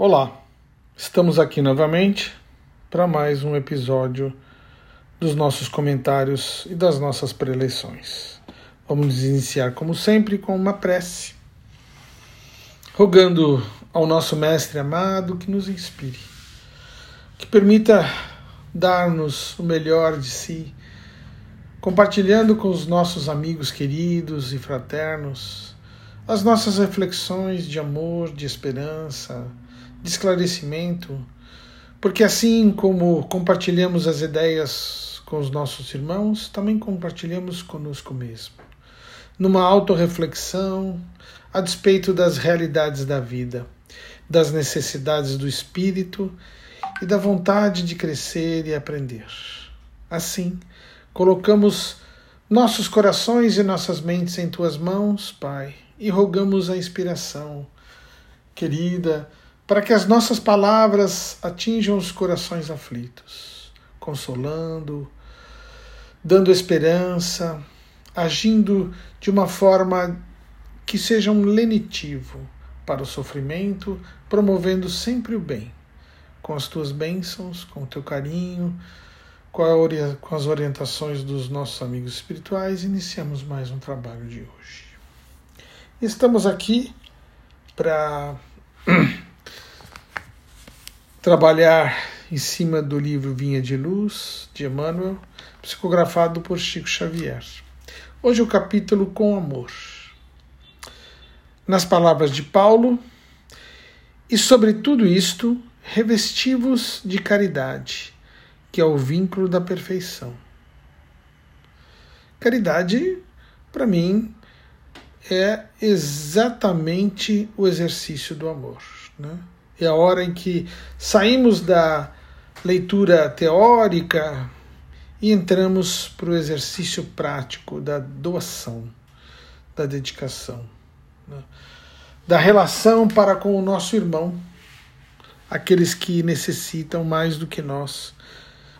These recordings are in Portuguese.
Olá, estamos aqui novamente para mais um episódio dos nossos comentários e das nossas preleções. Vamos iniciar, como sempre, com uma prece, rogando ao nosso Mestre amado que nos inspire, que permita dar-nos o melhor de si, compartilhando com os nossos amigos queridos e fraternos as nossas reflexões de amor, de esperança, de esclarecimento, porque assim como compartilhamos as ideias com os nossos irmãos, também compartilhamos conosco mesmo. Numa autorreflexão a despeito das realidades da vida, das necessidades do espírito e da vontade de crescer e aprender. Assim, colocamos nossos corações e nossas mentes em tuas mãos, Pai, e rogamos a inspiração querida para que as nossas palavras atinjam os corações aflitos, consolando, dando esperança, agindo de uma forma que seja um lenitivo para o sofrimento, promovendo sempre o bem, com as tuas bênçãos, com o teu carinho, com, a, com as orientações dos nossos amigos espirituais, iniciamos mais um trabalho de hoje. Estamos aqui para trabalhar em cima do livro Vinha de Luz, de Emmanuel, psicografado por Chico Xavier. Hoje o capítulo Com Amor. Nas palavras de Paulo, e sobre tudo isto, revestivos de caridade, que é o vínculo da perfeição. Caridade, para mim, é exatamente o exercício do amor. Né? É a hora em que saímos da leitura teórica e entramos para o exercício prático da doação, da dedicação, né? da relação para com o nosso irmão, aqueles que necessitam mais do que nós.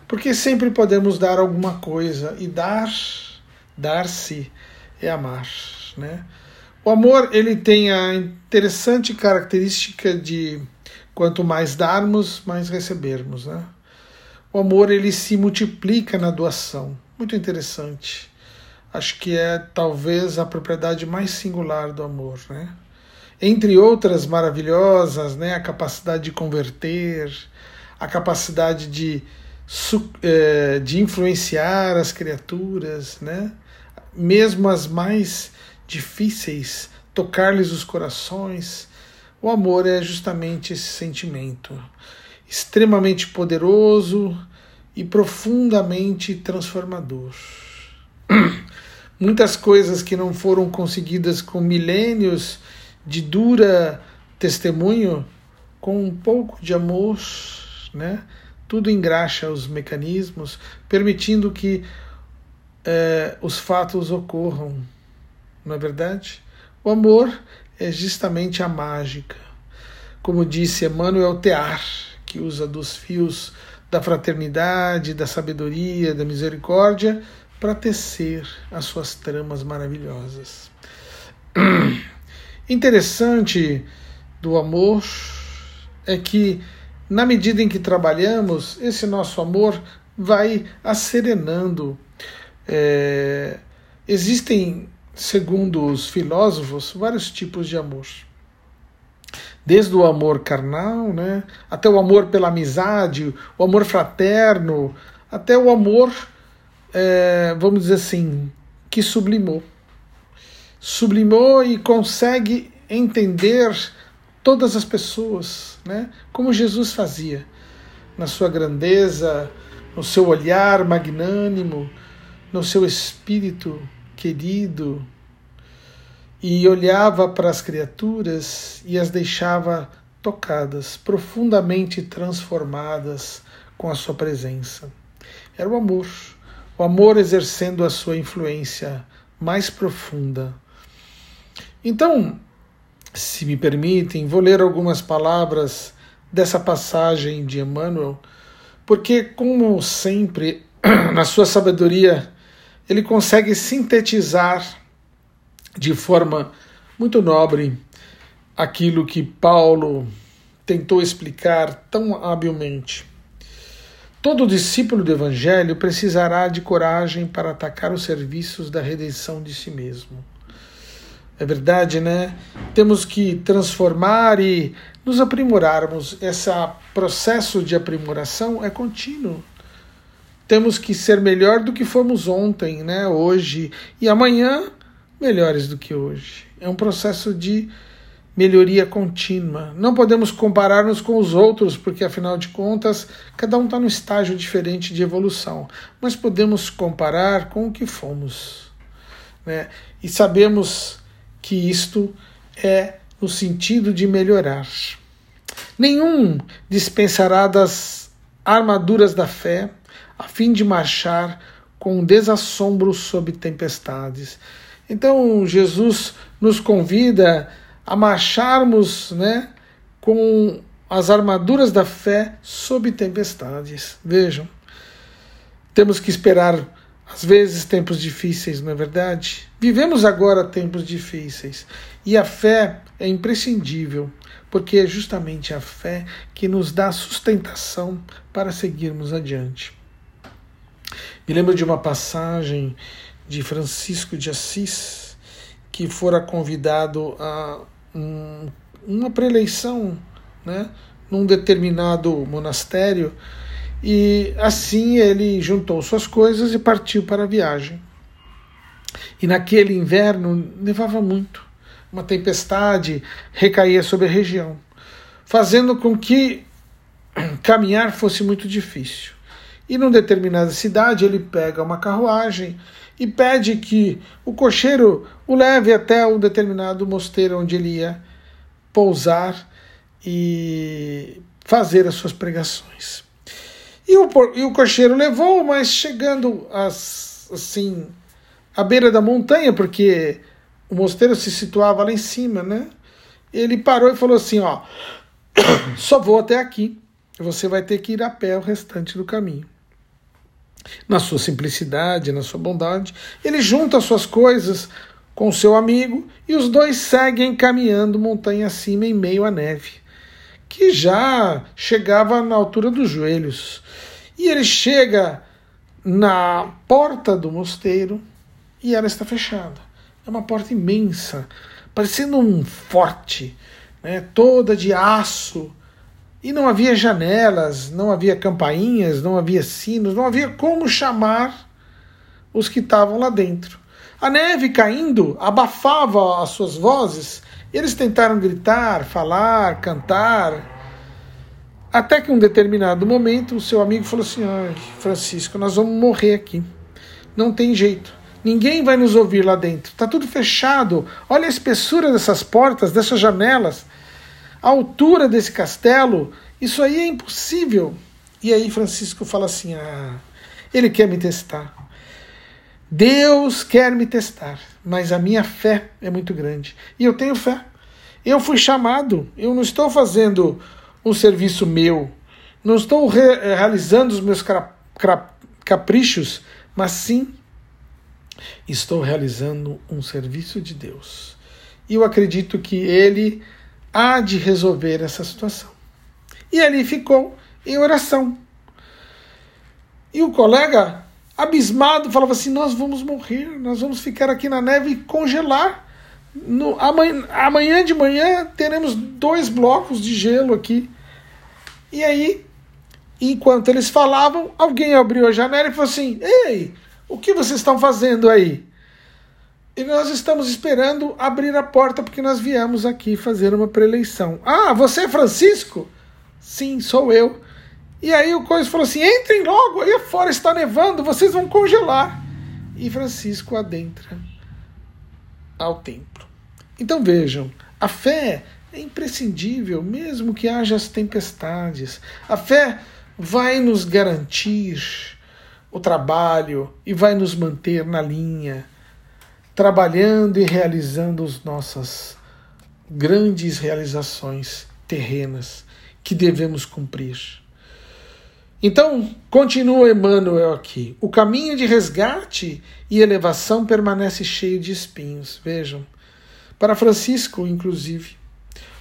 Porque sempre podemos dar alguma coisa e dar, dar-se é amar, né? O amor ele tem a interessante característica de Quanto mais darmos, mais recebermos. Né? O amor ele se multiplica na doação. Muito interessante. Acho que é talvez a propriedade mais singular do amor. Né? Entre outras maravilhosas, né? a capacidade de converter, a capacidade de, eh, de influenciar as criaturas, né? mesmo as mais difíceis, tocar-lhes os corações o amor é justamente esse sentimento extremamente poderoso e profundamente transformador. Muitas coisas que não foram conseguidas com milênios de dura testemunho, com um pouco de amor, né? tudo engraxa os mecanismos, permitindo que eh, os fatos ocorram. Não é verdade? O amor é justamente a mágica. Como disse Emmanuel Tear, que usa dos fios da fraternidade, da sabedoria, da misericórdia para tecer as suas tramas maravilhosas. Interessante do amor é que, na medida em que trabalhamos, esse nosso amor vai acerenando. É, existem segundo os filósofos, vários tipos de amor. Desde o amor carnal, né, até o amor pela amizade, o amor fraterno, até o amor, é, vamos dizer assim, que sublimou. Sublimou e consegue entender todas as pessoas, né, como Jesus fazia, na sua grandeza, no seu olhar magnânimo, no seu espírito querido e olhava para as criaturas e as deixava tocadas, profundamente transformadas com a sua presença. Era o amor, o amor exercendo a sua influência mais profunda. Então, se me permitem, vou ler algumas palavras dessa passagem de Emmanuel, porque, como sempre, na sua sabedoria ele consegue sintetizar de forma muito nobre aquilo que Paulo tentou explicar tão habilmente. Todo discípulo do Evangelho precisará de coragem para atacar os serviços da redenção de si mesmo. É verdade, né? Temos que transformar e nos aprimorarmos. Esse processo de aprimoração é contínuo. Temos que ser melhor do que fomos ontem, né? Hoje e amanhã melhores do que hoje. É um processo de melhoria contínua. Não podemos comparar-nos com os outros, porque afinal de contas, cada um está num estágio diferente de evolução. Mas podemos comparar com o que fomos. Né? E sabemos que isto é no sentido de melhorar. Nenhum dispensará das armaduras da fé, a fim de marchar com desassombro sob tempestades. Então, Jesus nos convida a marcharmos né, com as armaduras da fé sob tempestades. Vejam, temos que esperar, às vezes, tempos difíceis, não é verdade? Vivemos agora tempos difíceis e a fé é imprescindível, porque é justamente a fé que nos dá sustentação para seguirmos adiante. Me lembro de uma passagem de Francisco de Assis, que fora convidado a um, uma preeleição né, num determinado monastério, e assim ele juntou suas coisas e partiu para a viagem. E naquele inverno nevava muito, uma tempestade recaía sobre a região, fazendo com que caminhar fosse muito difícil. E numa determinada cidade ele pega uma carruagem e pede que o cocheiro o leve até um determinado mosteiro onde ele ia pousar e fazer as suas pregações. E o, e o cocheiro levou, mas chegando as, assim à beira da montanha, porque o mosteiro se situava lá em cima, né? Ele parou e falou assim: ó, só vou até aqui. Você vai ter que ir a pé o restante do caminho na sua simplicidade, na sua bondade. Ele junta as suas coisas com seu amigo e os dois seguem caminhando montanha acima em meio à neve, que já chegava na altura dos joelhos. E ele chega na porta do mosteiro e ela está fechada. É uma porta imensa, parecendo um forte, né, toda de aço e não havia janelas, não havia campainhas, não havia sinos, não havia como chamar os que estavam lá dentro. A neve caindo abafava as suas vozes. Eles tentaram gritar, falar, cantar. Até que um determinado momento o seu amigo falou assim: Francisco, nós vamos morrer aqui. Não tem jeito. Ninguém vai nos ouvir lá dentro. Está tudo fechado. Olha a espessura dessas portas, dessas janelas a altura desse castelo, isso aí é impossível. E aí Francisco fala assim: ah, ele quer me testar. Deus quer me testar, mas a minha fé é muito grande. E eu tenho fé. Eu fui chamado, eu não estou fazendo um serviço meu, não estou re realizando os meus caprichos, mas sim estou realizando um serviço de Deus. E eu acredito que Ele há de resolver essa situação. E ali ficou em oração. E o colega, abismado, falava assim: Nós vamos morrer, nós vamos ficar aqui na neve e congelar. No, amanhã, amanhã de manhã teremos dois blocos de gelo aqui. E aí, enquanto eles falavam, alguém abriu a janela e falou assim: Ei, o que vocês estão fazendo aí? E nós estamos esperando abrir a porta porque nós viemos aqui fazer uma preleição. Ah, você é Francisco? Sim, sou eu. E aí o Coisa falou assim: entrem logo, aí fora está nevando, vocês vão congelar. E Francisco adentra ao templo. Então vejam, a fé é imprescindível, mesmo que haja as tempestades. A fé vai nos garantir o trabalho e vai nos manter na linha trabalhando e realizando as nossas grandes realizações terrenas que devemos cumprir. Então, continua Emmanuel aqui. O caminho de resgate e elevação permanece cheio de espinhos. Vejam. Para Francisco, inclusive,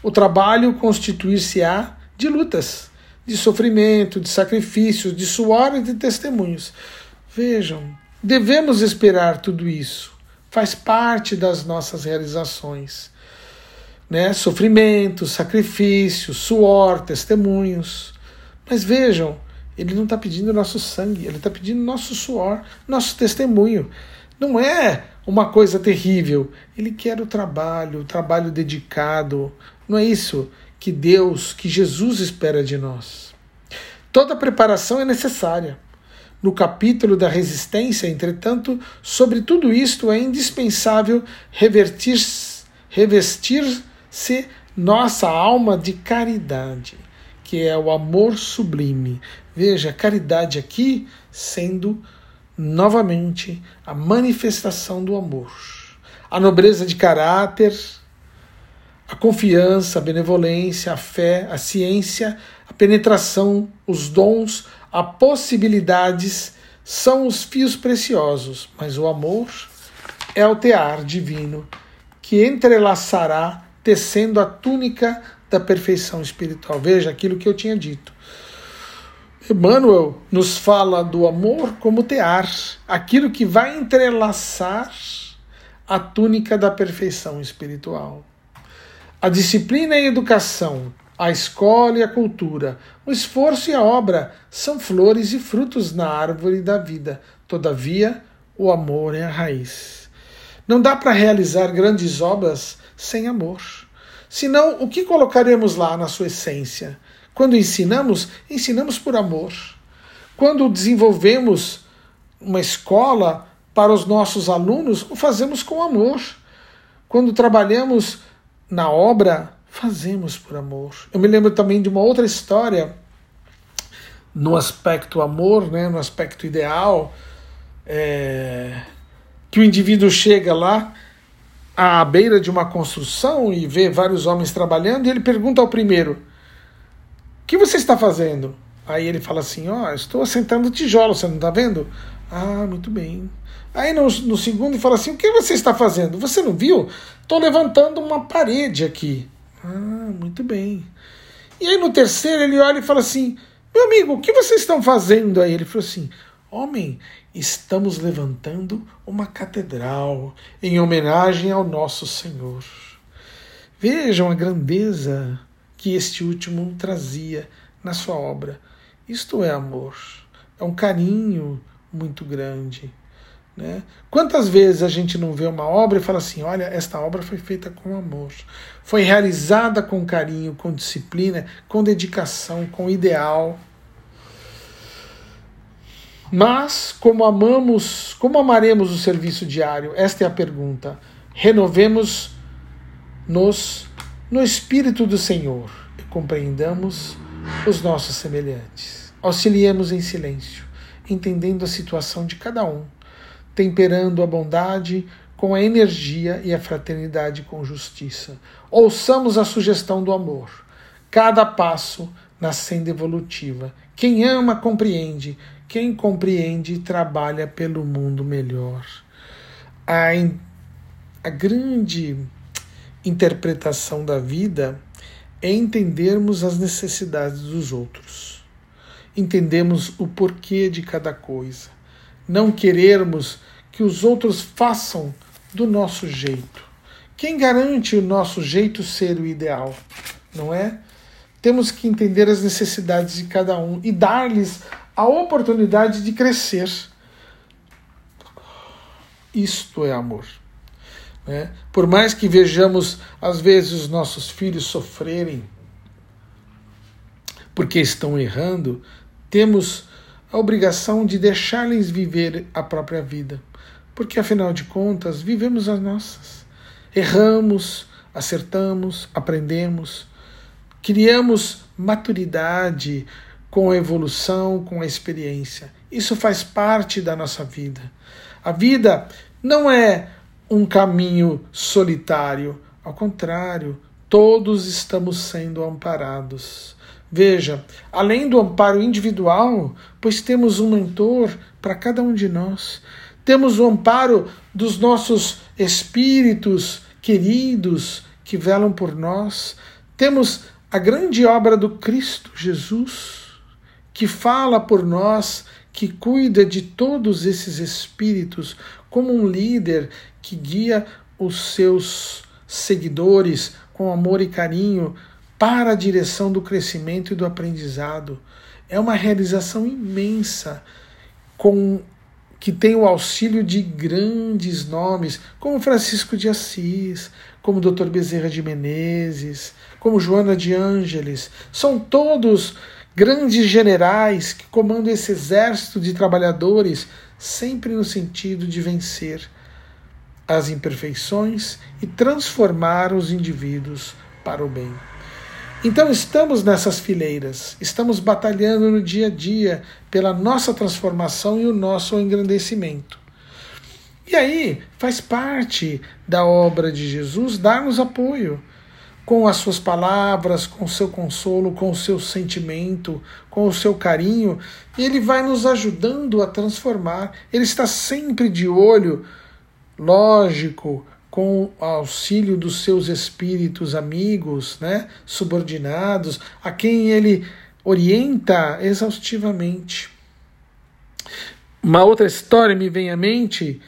o trabalho constituir-se-á de lutas, de sofrimento, de sacrifícios, de suor e de testemunhos. Vejam, devemos esperar tudo isso. Faz parte das nossas realizações. Né? Sofrimento, sacrifício, suor, testemunhos. Mas vejam, ele não está pedindo nosso sangue, ele está pedindo nosso suor, nosso testemunho. Não é uma coisa terrível. Ele quer o trabalho, o trabalho dedicado. Não é isso que Deus, que Jesus espera de nós. Toda preparação é necessária. No capítulo da resistência, entretanto, sobre tudo isto é indispensável revestir-se nossa alma de caridade, que é o amor sublime. Veja, caridade aqui sendo novamente a manifestação do amor. A nobreza de caráter, a confiança, a benevolência, a fé, a ciência, a penetração, os dons, as possibilidades são os fios preciosos, mas o amor é o tear divino que entrelaçará tecendo a túnica da perfeição espiritual. Veja aquilo que eu tinha dito. Emmanuel nos fala do amor como tear, aquilo que vai entrelaçar a túnica da perfeição espiritual. A disciplina e a educação, a escola e a cultura, o esforço e a obra são flores e frutos na árvore da vida. Todavia, o amor é a raiz. Não dá para realizar grandes obras sem amor. Senão, o que colocaremos lá na sua essência? Quando ensinamos, ensinamos por amor. Quando desenvolvemos uma escola para os nossos alunos, o fazemos com amor. Quando trabalhamos na obra, fazemos por amor. Eu me lembro também de uma outra história no aspecto amor, né, no aspecto ideal, é, que o indivíduo chega lá à beira de uma construção e vê vários homens trabalhando e ele pergunta ao primeiro: que você está fazendo? Aí ele fala assim: Ó, oh, estou assentando tijolo, você não está vendo? Ah, muito bem. Aí no, no segundo fala assim: O que você está fazendo? Você não viu? Estou levantando uma parede aqui. Ah, muito bem. E aí no terceiro ele olha e fala assim: Meu amigo, o que vocês estão fazendo aí? Ele falou assim: Homem, estamos levantando uma catedral em homenagem ao nosso Senhor. Vejam a grandeza que este último trazia na sua obra. Isto é amor, é um carinho muito grande. Né? Quantas vezes a gente não vê uma obra e fala assim: olha, esta obra foi feita com amor, foi realizada com carinho, com disciplina, com dedicação, com ideal. Mas, como amamos, como amaremos o serviço diário? Esta é a pergunta. Renovemos nos no Espírito do Senhor e compreendamos os nossos semelhantes. Auxiliemos em silêncio, entendendo a situação de cada um, temperando a bondade com a energia e a fraternidade com justiça. Ouçamos a sugestão do amor. Cada passo na senda evolutiva. Quem ama compreende, quem compreende trabalha pelo mundo melhor. A, a grande interpretação da vida é entendermos as necessidades dos outros, entendemos o porquê de cada coisa, não querermos que os outros façam do nosso jeito. Quem garante o nosso jeito ser o ideal, não é? Temos que entender as necessidades de cada um e dar-lhes a oportunidade de crescer. Isto é amor. Né? Por mais que vejamos, às vezes, os nossos filhos sofrerem porque estão errando, temos a obrigação de deixar-lhes viver a própria vida. Porque, afinal de contas, vivemos as nossas. Erramos, acertamos, aprendemos, criamos maturidade com a evolução, com a experiência. Isso faz parte da nossa vida. A vida não é um caminho solitário. Ao contrário, todos estamos sendo amparados. Veja, além do amparo individual, pois temos um mentor para cada um de nós, temos o amparo dos nossos espíritos queridos que velam por nós, temos a grande obra do Cristo Jesus, que fala por nós, que cuida de todos esses espíritos, como um líder que guia os seus seguidores com amor e carinho para a direção do crescimento e do aprendizado. É uma realização imensa com que tem o auxílio de grandes nomes, como Francisco de Assis, como Dr. Bezerra de Menezes, como Joana de Ângeles. São todos grandes generais que comandam esse exército de trabalhadores, sempre no sentido de vencer as imperfeições e transformar os indivíduos para o bem. Então estamos nessas fileiras, estamos batalhando no dia a dia pela nossa transformação e o nosso engrandecimento. E aí faz parte da obra de Jesus dar-nos apoio com as suas palavras, com o seu consolo, com o seu sentimento, com o seu carinho, e ele vai nos ajudando a transformar. Ele está sempre de olho, lógico, com auxílio dos seus espíritos amigos, né, subordinados, a quem ele orienta exaustivamente. Uma outra história me vem à mente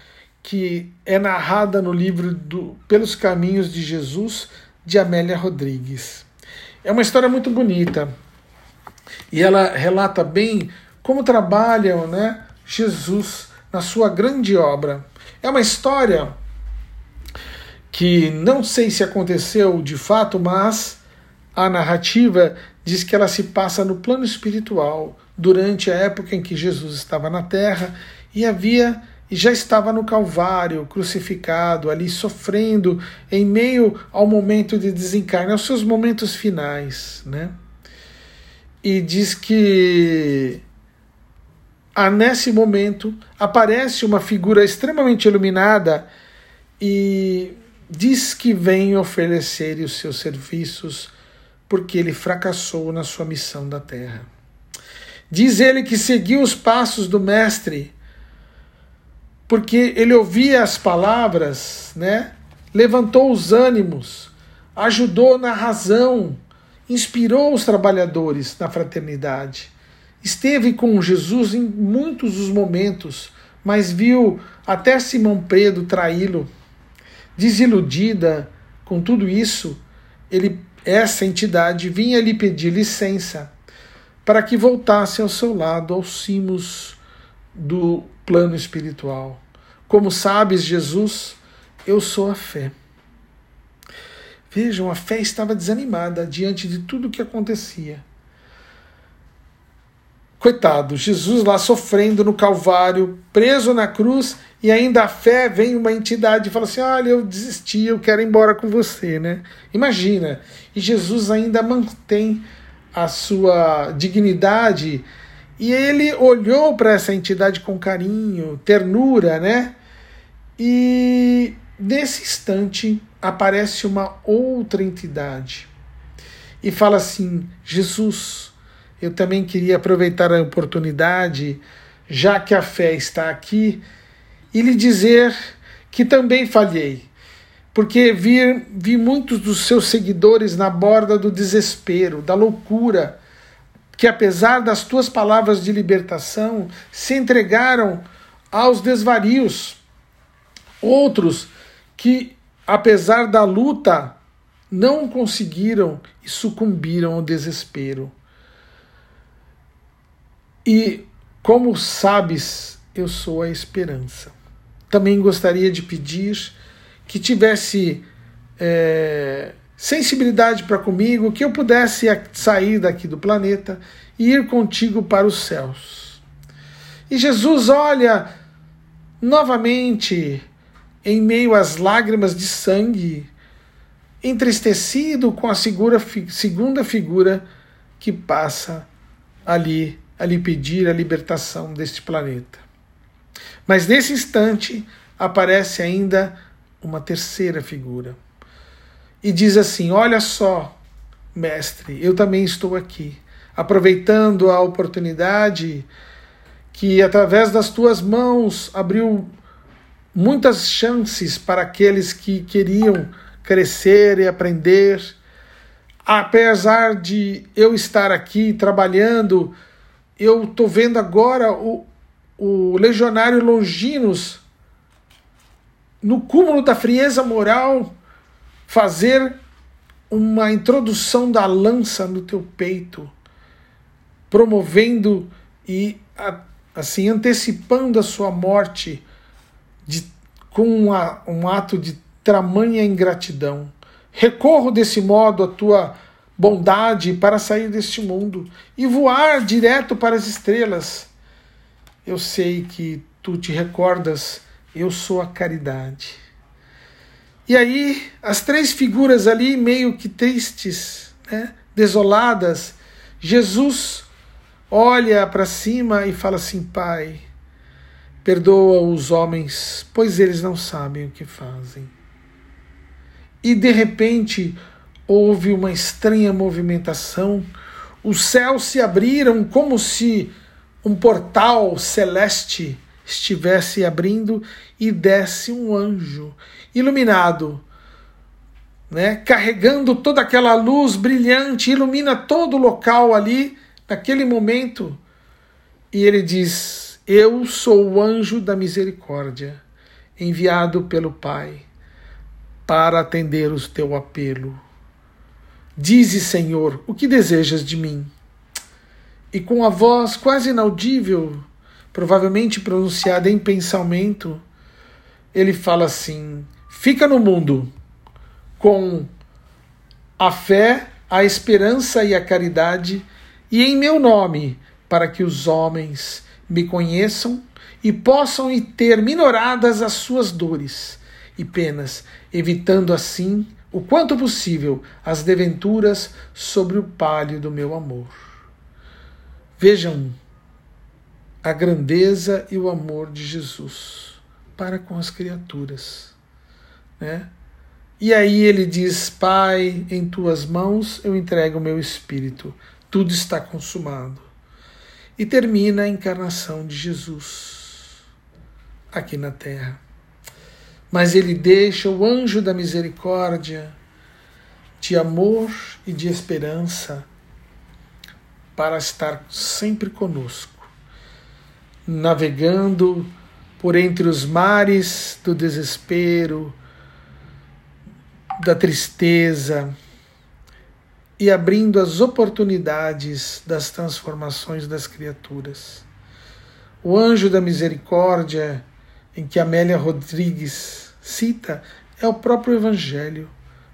que é narrada no livro do Pelos Caminhos de Jesus, de Amélia Rodrigues. É uma história muito bonita e ela relata bem como trabalha né, Jesus na sua grande obra. É uma história que não sei se aconteceu de fato, mas a narrativa diz que ela se passa no plano espiritual, durante a época em que Jesus estava na terra e havia e já estava no Calvário, crucificado, ali sofrendo em meio ao momento de desencarne, aos seus momentos finais, né? E diz que ah, nesse momento aparece uma figura extremamente iluminada e diz que vem oferecer os seus serviços porque ele fracassou na sua missão da terra. Diz ele que seguiu os passos do Mestre porque ele ouvia as palavras, né? levantou os ânimos, ajudou na razão, inspirou os trabalhadores na fraternidade. Esteve com Jesus em muitos dos momentos, mas viu até Simão Pedro traí-lo Desiludida com tudo isso, ele, essa entidade vinha lhe pedir licença para que voltasse ao seu lado, aos cimos do plano espiritual. Como sabes, Jesus, eu sou a fé. Vejam, a fé estava desanimada diante de tudo o que acontecia. Coitado, Jesus lá sofrendo no Calvário, preso na cruz, e ainda a fé vem uma entidade e fala assim: olha, eu desisti, eu quero ir embora com você, né? Imagina. E Jesus ainda mantém a sua dignidade e ele olhou para essa entidade com carinho, ternura, né? E nesse instante aparece uma outra entidade e fala assim: Jesus, eu também queria aproveitar a oportunidade, já que a fé está aqui, e lhe dizer que também falhei, porque vi, vi muitos dos seus seguidores na borda do desespero, da loucura, que apesar das tuas palavras de libertação, se entregaram aos desvarios. Outros que, apesar da luta, não conseguiram e sucumbiram ao desespero. E como sabes, eu sou a esperança. Também gostaria de pedir que tivesse é, sensibilidade para comigo, que eu pudesse sair daqui do planeta e ir contigo para os céus. E Jesus olha novamente em meio às lágrimas de sangue, entristecido com a segura, segunda figura que passa ali a lhe pedir a libertação deste planeta. Mas nesse instante aparece ainda uma terceira figura e diz assim: Olha só, mestre, eu também estou aqui, aproveitando a oportunidade que através das tuas mãos abriu muitas chances para aqueles que queriam crescer e aprender apesar de eu estar aqui trabalhando, eu estou vendo agora o, o legionário Longinos, no cúmulo da frieza moral, fazer uma introdução da lança no teu peito, promovendo e assim antecipando a sua morte de, com uma, um ato de tamanha ingratidão. Recorro desse modo à tua bondade para sair deste mundo e voar direto para as estrelas. Eu sei que tu te recordas, eu sou a caridade. E aí, as três figuras ali, meio que tristes, né? desoladas, Jesus olha para cima e fala assim: Pai, perdoa os homens, pois eles não sabem o que fazem. E de repente houve uma estranha movimentação, os céus se abriram como se um portal celeste estivesse abrindo e desce um anjo iluminado, né, carregando toda aquela luz brilhante, ilumina todo o local ali, naquele momento, e ele diz: Eu sou o anjo da misericórdia, enviado pelo Pai para atender o teu apelo. Dize, Senhor, o que desejas de mim? E com a voz quase inaudível, provavelmente pronunciada em pensamento, ele fala assim: Fica no mundo com a fé, a esperança e a caridade, e em meu nome, para que os homens me conheçam e possam ter minoradas as suas dores e penas, evitando assim, o quanto possível, as desventuras sobre o palio do meu amor. Vejam a grandeza e o amor de Jesus para com as criaturas, né? E aí ele diz: Pai, em tuas mãos eu entrego o meu espírito, tudo está consumado. E termina a encarnação de Jesus aqui na terra mas ele deixa o anjo da misericórdia, de amor e de esperança, para estar sempre conosco, navegando por entre os mares do desespero, da tristeza e abrindo as oportunidades das transformações das criaturas. O anjo da misericórdia em que Amélia Rodrigues cita é o próprio Evangelho,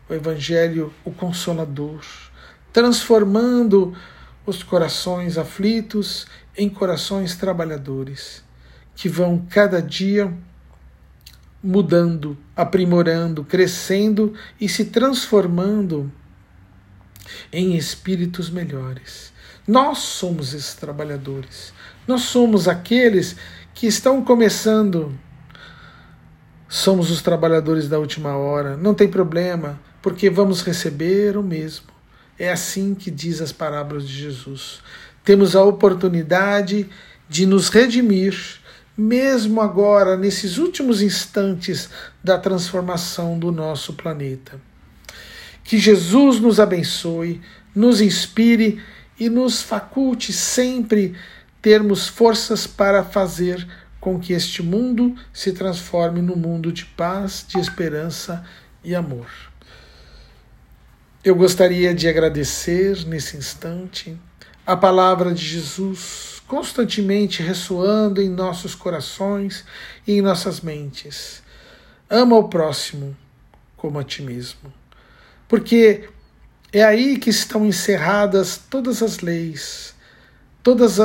o Evangelho, o Consolador, transformando os corações aflitos em corações trabalhadores, que vão cada dia mudando, aprimorando, crescendo e se transformando em espíritos melhores. Nós somos esses trabalhadores. Nós somos aqueles que estão começando Somos os trabalhadores da última hora, não tem problema, porque vamos receber o mesmo. É assim que diz as parábolas de Jesus. Temos a oportunidade de nos redimir, mesmo agora, nesses últimos instantes da transformação do nosso planeta. Que Jesus nos abençoe, nos inspire e nos faculte sempre termos forças para fazer com que este mundo se transforme num mundo de paz, de esperança e amor. Eu gostaria de agradecer nesse instante a palavra de Jesus constantemente ressoando em nossos corações e em nossas mentes. Ama o próximo como a ti mesmo. Porque é aí que estão encerradas todas as leis, todos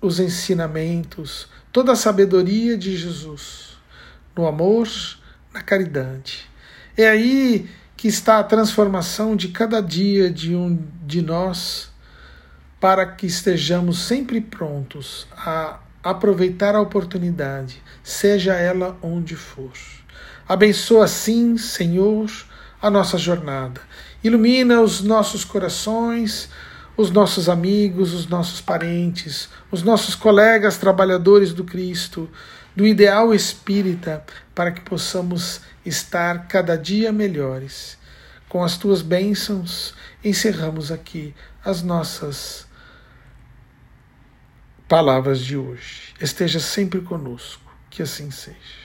os ensinamentos, toda a sabedoria de Jesus, no amor, na caridade. É aí que está a transformação de cada dia de um de nós, para que estejamos sempre prontos a aproveitar a oportunidade, seja ela onde for. Abençoa assim, Senhor, a nossa jornada. Ilumina os nossos corações, os nossos amigos, os nossos parentes, os nossos colegas trabalhadores do Cristo, do ideal espírita, para que possamos estar cada dia melhores. Com as tuas bênçãos, encerramos aqui as nossas palavras de hoje. Esteja sempre conosco, que assim seja.